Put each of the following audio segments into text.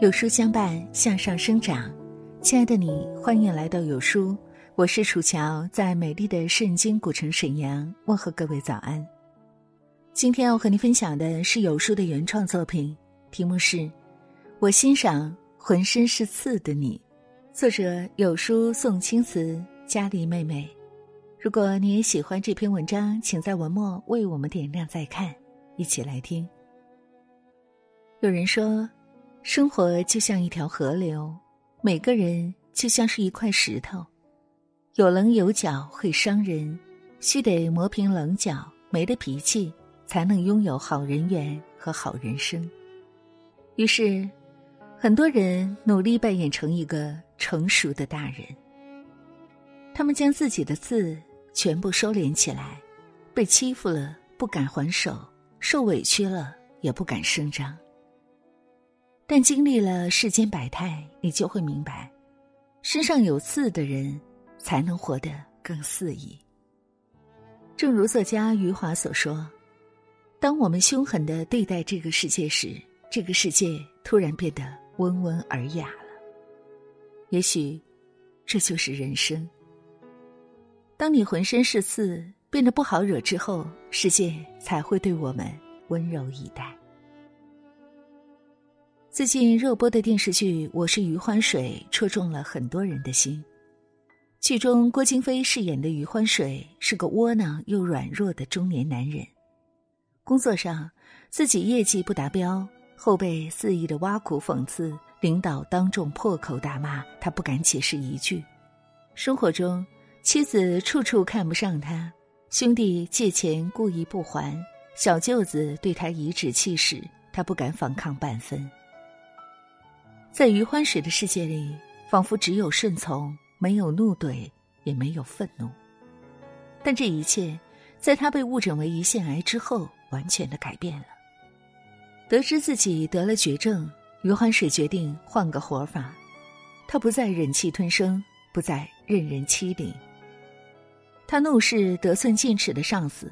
有书相伴，向上生长。亲爱的你，欢迎来到有书，我是楚乔，在美丽的圣经古城沈阳问候各位早安。今天要和你分享的是有书的原创作品，题目是《我欣赏浑身是刺的你》，作者有书宋青瓷佳丽妹妹。如果你也喜欢这篇文章，请在文末为我们点亮再看，一起来听。有人说。生活就像一条河流，每个人就像是一块石头，有棱有角会伤人，须得磨平棱角，没了脾气，才能拥有好人缘和好人生。于是，很多人努力扮演成一个成熟的大人，他们将自己的字全部收敛起来，被欺负了不敢还手，受委屈了也不敢声张。但经历了世间百态，你就会明白，身上有刺的人才能活得更肆意。正如作家余华所说：“当我们凶狠的对待这个世界时，这个世界突然变得温文尔雅了。也许，这就是人生。当你浑身是刺，变得不好惹之后，世界才会对我们温柔以待。”最近热播的电视剧《我是余欢水》戳中了很多人的心。剧中郭京飞饰演的余欢水是个窝囊又软弱的中年男人，工作上自己业绩不达标，后被肆意的挖苦讽刺，领导当众破口大骂，他不敢解释一句；生活中妻子处处看不上他，兄弟借钱故意不还，小舅子对他颐指气使，他不敢反抗半分。在余欢水的世界里，仿佛只有顺从，没有怒怼，也没有愤怒。但这一切，在他被误诊为胰腺癌之后，完全的改变了。得知自己得了绝症，余欢水决定换个活法。他不再忍气吞声，不再任人欺凌。他怒视得寸进尺的上司：“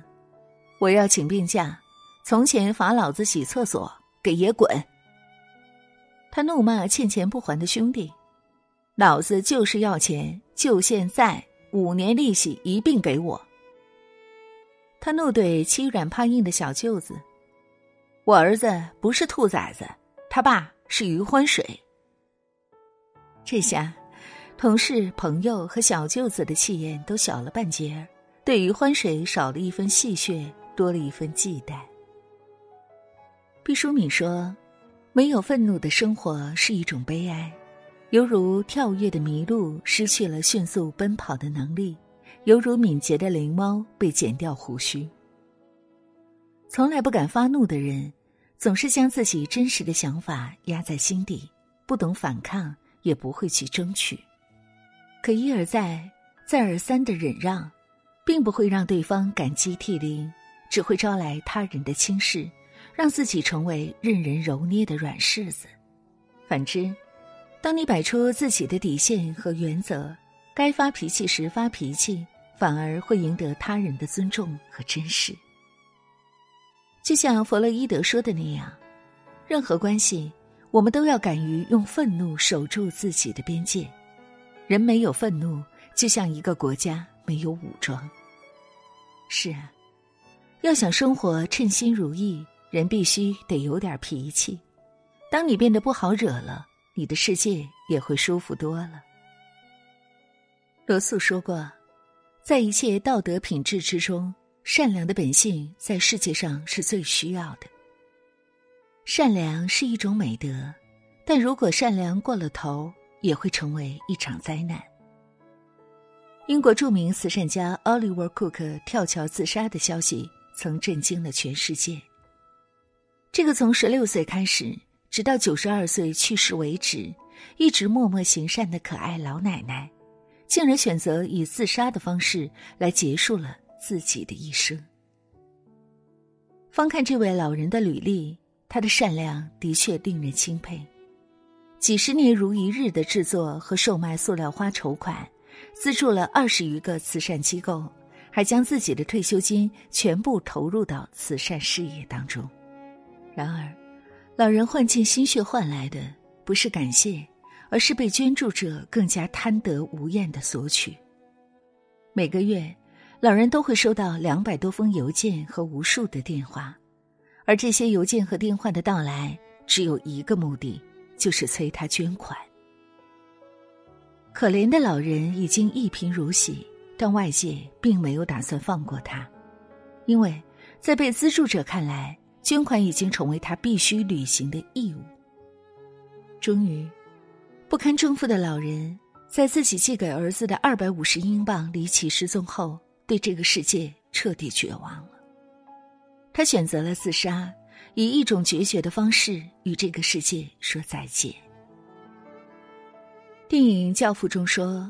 我要请病假，从前罚老子洗厕所，给爷滚！”他怒骂欠钱不还的兄弟：“老子就是要钱，就现在，五年利息一并给我。”他怒怼欺软怕硬的小舅子：“我儿子不是兔崽子，他爸是余欢水。”这下，同事、朋友和小舅子的气焰都小了半截儿，对余欢水少了一分戏谑，多了一分忌惮。毕淑敏说。没有愤怒的生活是一种悲哀，犹如跳跃的麋鹿失去了迅速奔跑的能力，犹如敏捷的灵猫被剪掉胡须。从来不敢发怒的人，总是将自己真实的想法压在心底，不懂反抗，也不会去争取。可一而再、再而三的忍让，并不会让对方感激涕零，只会招来他人的轻视。让自己成为任人揉捏的软柿子。反之，当你摆出自己的底线和原则，该发脾气时发脾气，反而会赢得他人的尊重和珍视。就像弗洛伊德说的那样，任何关系，我们都要敢于用愤怒守住自己的边界。人没有愤怒，就像一个国家没有武装。是啊，要想生活称心如意。人必须得有点脾气，当你变得不好惹了，你的世界也会舒服多了。罗素说过，在一切道德品质之中，善良的本性在世界上是最需要的。善良是一种美德，但如果善良过了头，也会成为一场灾难。英国著名慈善家奥利沃·库克跳桥自杀的消息，曾震惊了全世界。这个从十六岁开始，直到九十二岁去世为止，一直默默行善的可爱老奶奶，竟然选择以自杀的方式来结束了自己的一生。翻看这位老人的履历，他的善良的确令人钦佩。几十年如一日的制作和售卖塑料花筹款，资助了二十余个慈善机构，还将自己的退休金全部投入到慈善事业当中。然而，老人换尽心血换来的，不是感谢，而是被捐助者更加贪得无厌的索取。每个月，老人都会收到两百多封邮件和无数的电话，而这些邮件和电话的到来，只有一个目的，就是催他捐款。可怜的老人已经一贫如洗，但外界并没有打算放过他，因为在被资助者看来，捐款已经成为他必须履行的义务。终于，不堪重负的老人在自己寄给儿子的二百五十英镑离奇失踪后，对这个世界彻底绝望了。他选择了自杀，以一种决绝的方式与这个世界说再见。电影《教父》中说：“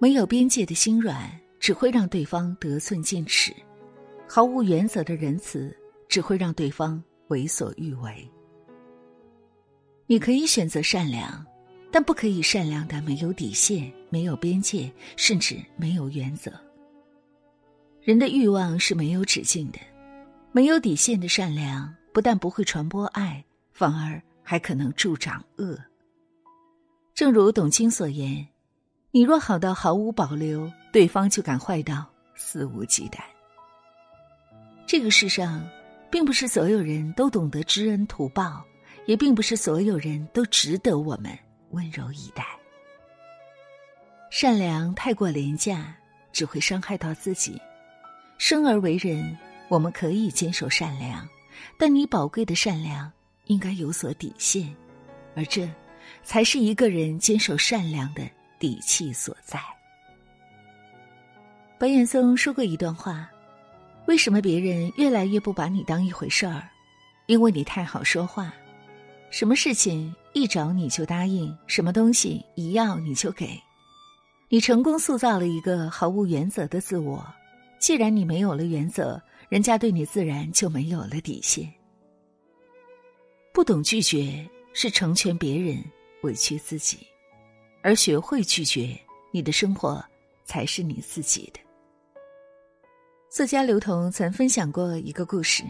没有边界的心软只会让对方得寸进尺，毫无原则的仁慈只会让对方为所欲为。”你可以选择善良，但不可以善良的没有底线、没有边界，甚至没有原则。人的欲望是没有止境的，没有底线的善良不但不会传播爱，反而还可能助长恶。正如董卿所言：“你若好到毫无保留，对方就敢坏到肆无忌惮。”这个世上，并不是所有人都懂得知恩图报，也并不是所有人都值得我们温柔以待。善良太过廉价，只会伤害到自己。生而为人，我们可以坚守善良，但你宝贵的善良应该有所底线，而这。才是一个人坚守善良的底气所在。白岩松说过一段话：“为什么别人越来越不把你当一回事儿？因为你太好说话，什么事情一找你就答应，什么东西一要你就给。你成功塑造了一个毫无原则的自我。既然你没有了原则，人家对你自然就没有了底线。不懂拒绝是成全别人。”委屈自己，而学会拒绝，你的生活才是你自己的。作家刘同曾分享过一个故事：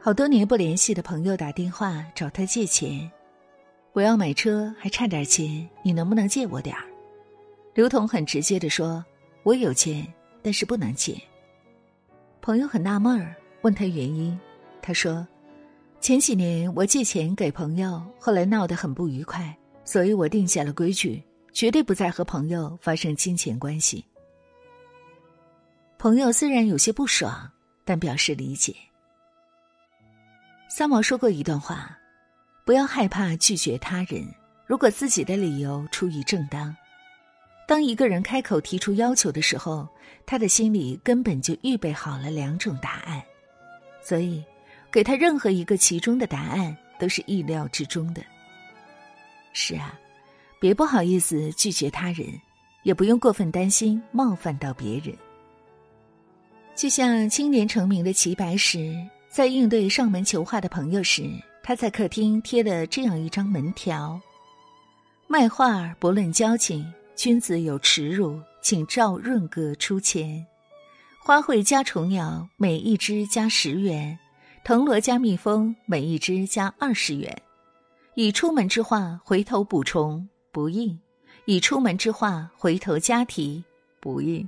好多年不联系的朋友打电话找他借钱，我要买车，还差点钱，你能不能借我点儿？刘同很直接的说：“我有钱，但是不能借。”朋友很纳闷儿，问他原因，他说：“前几年我借钱给朋友，后来闹得很不愉快。”所以我定下了规矩，绝对不再和朋友发生金钱关系。朋友虽然有些不爽，但表示理解。三毛说过一段话：不要害怕拒绝他人，如果自己的理由出于正当。当一个人开口提出要求的时候，他的心里根本就预备好了两种答案，所以给他任何一个其中的答案都是意料之中的。是啊，别不好意思拒绝他人，也不用过分担心冒犯到别人。就像青年成名的齐白石，在应对上门求画的朋友时，他在客厅贴了这样一张门条：“卖画不论交情，君子有耻辱，请照润哥出钱。花卉加虫鸟，每一只加十元；藤萝加蜜蜂，每一只加二十元。”以出门之画回头补充不应，以出门之画回头加题不应。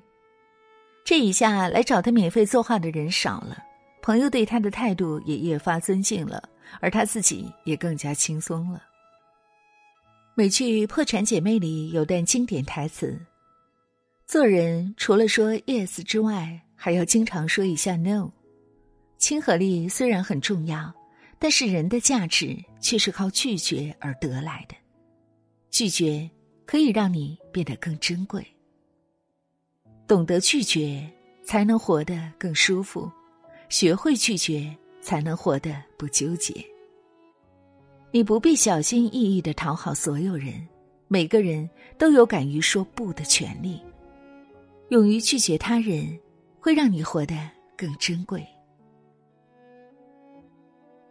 这一下来找他免费作画的人少了，朋友对他的态度也越发尊敬了，而他自己也更加轻松了。美剧《破产姐妹》里有段经典台词：“做人除了说 yes 之外，还要经常说一下 no。亲和力虽然很重要。”但是人的价值却是靠拒绝而得来的，拒绝可以让你变得更珍贵。懂得拒绝，才能活得更舒服；学会拒绝，才能活得不纠结。你不必小心翼翼的讨好所有人，每个人都有敢于说不的权利。勇于拒绝他人，会让你活得更珍贵。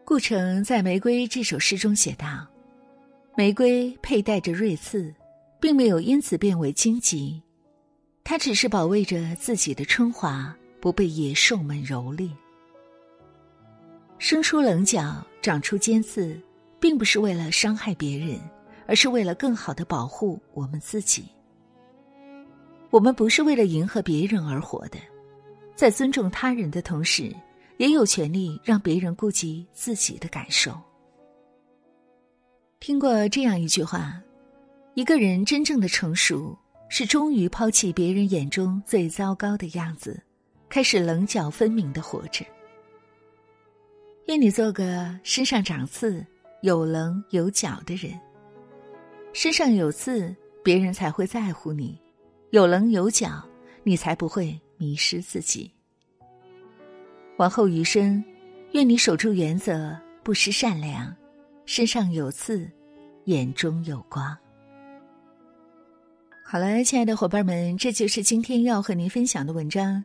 顾城在《玫瑰》这首诗中写道：“玫瑰佩戴着锐刺，并没有因此变为荆棘，他只是保卫着自己的春华，不被野兽们蹂躏。生出棱角，长出尖刺，并不是为了伤害别人，而是为了更好的保护我们自己。我们不是为了迎合别人而活的，在尊重他人的同时，也有权利让别人顾及自己的感受。听过这样一句话：一个人真正的成熟，是终于抛弃别人眼中最糟糕的样子，开始棱角分明的活着。愿你做个身上长刺、有棱有角的人。身上有刺，别人才会在乎你；有棱有角，你才不会迷失自己。往后余生，愿你守住原则，不失善良。身上有刺，眼中有光。好了，亲爱的伙伴们，这就是今天要和您分享的文章。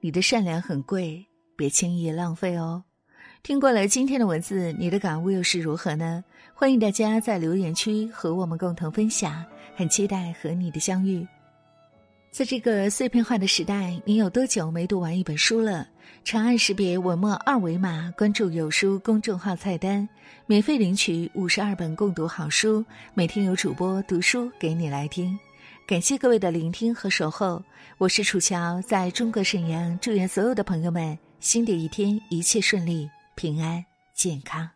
你的善良很贵，别轻易浪费哦。听过了今天的文字，你的感悟又是如何呢？欢迎大家在留言区和我们共同分享，很期待和你的相遇。在这个碎片化的时代，你有多久没读完一本书了？长按识别文末二维码，关注“有书”公众号菜单，免费领取五十二本共读好书，每天有主播读书给你来听。感谢各位的聆听和守候，我是楚乔，在中国沈阳，祝愿所有的朋友们新的一天一切顺利。平安健康。